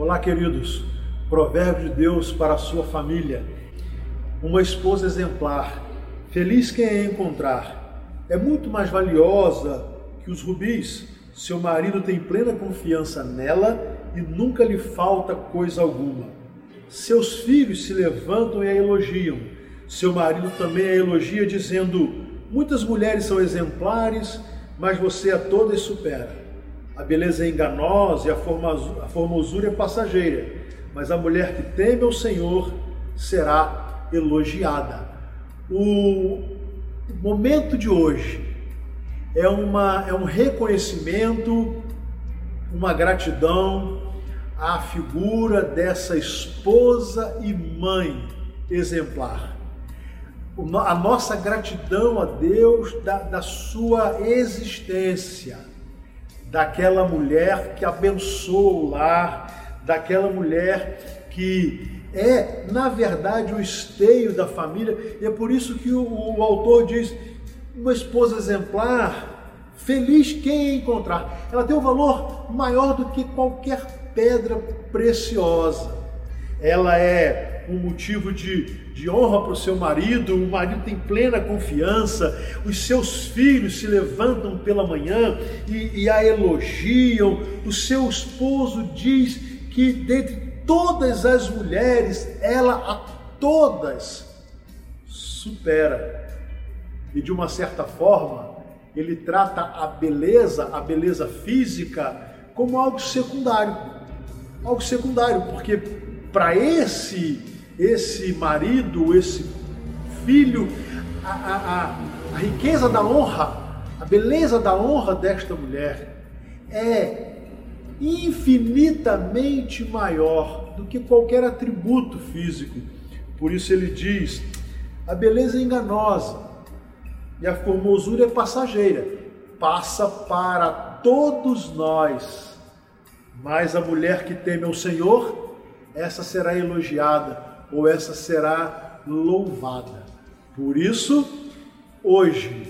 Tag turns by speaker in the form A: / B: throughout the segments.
A: Olá, queridos. Provérbio de Deus para a sua família. Uma esposa exemplar. Feliz quem a encontrar. É muito mais valiosa que os rubis. Seu marido tem plena confiança nela e nunca lhe falta coisa alguma. Seus filhos se levantam e a elogiam. Seu marido também a elogia, dizendo: Muitas mulheres são exemplares, mas você a todas supera. A beleza é enganosa e a formosura é passageira, mas a mulher que teme ao Senhor será elogiada. O momento de hoje é, uma, é um reconhecimento, uma gratidão à figura dessa esposa e mãe exemplar. A nossa gratidão a Deus da, da sua existência daquela mulher que abençoa o lar, daquela mulher que é, na verdade, o esteio da família. E é por isso que o, o autor diz: uma esposa exemplar, feliz quem encontrar. Ela tem um valor maior do que qualquer pedra preciosa. Ela é um motivo de de honra para o seu marido, o marido tem plena confiança, os seus filhos se levantam pela manhã e, e a elogiam, o seu esposo diz que dentre todas as mulheres, ela a todas supera. E de uma certa forma, ele trata a beleza, a beleza física, como algo secundário. Algo secundário, porque para esse esse marido, esse filho, a, a, a, riqueza da honra, a beleza da honra desta mulher é infinitamente maior do que qualquer atributo físico. Por isso ele diz: a beleza é enganosa e a formosura é passageira, passa para todos nós. Mas a mulher que teme ao Senhor, essa será elogiada ou essa será louvada. Por isso, hoje,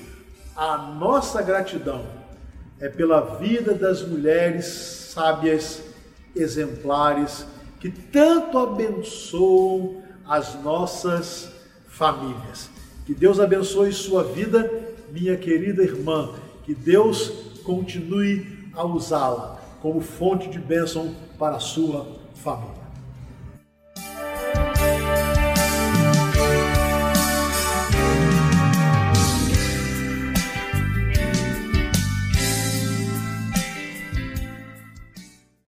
A: a nossa gratidão é pela vida das mulheres sábias, exemplares, que tanto abençoam as nossas famílias. Que Deus abençoe sua vida, minha querida irmã. Que Deus continue a usá-la como fonte de bênção para a sua família.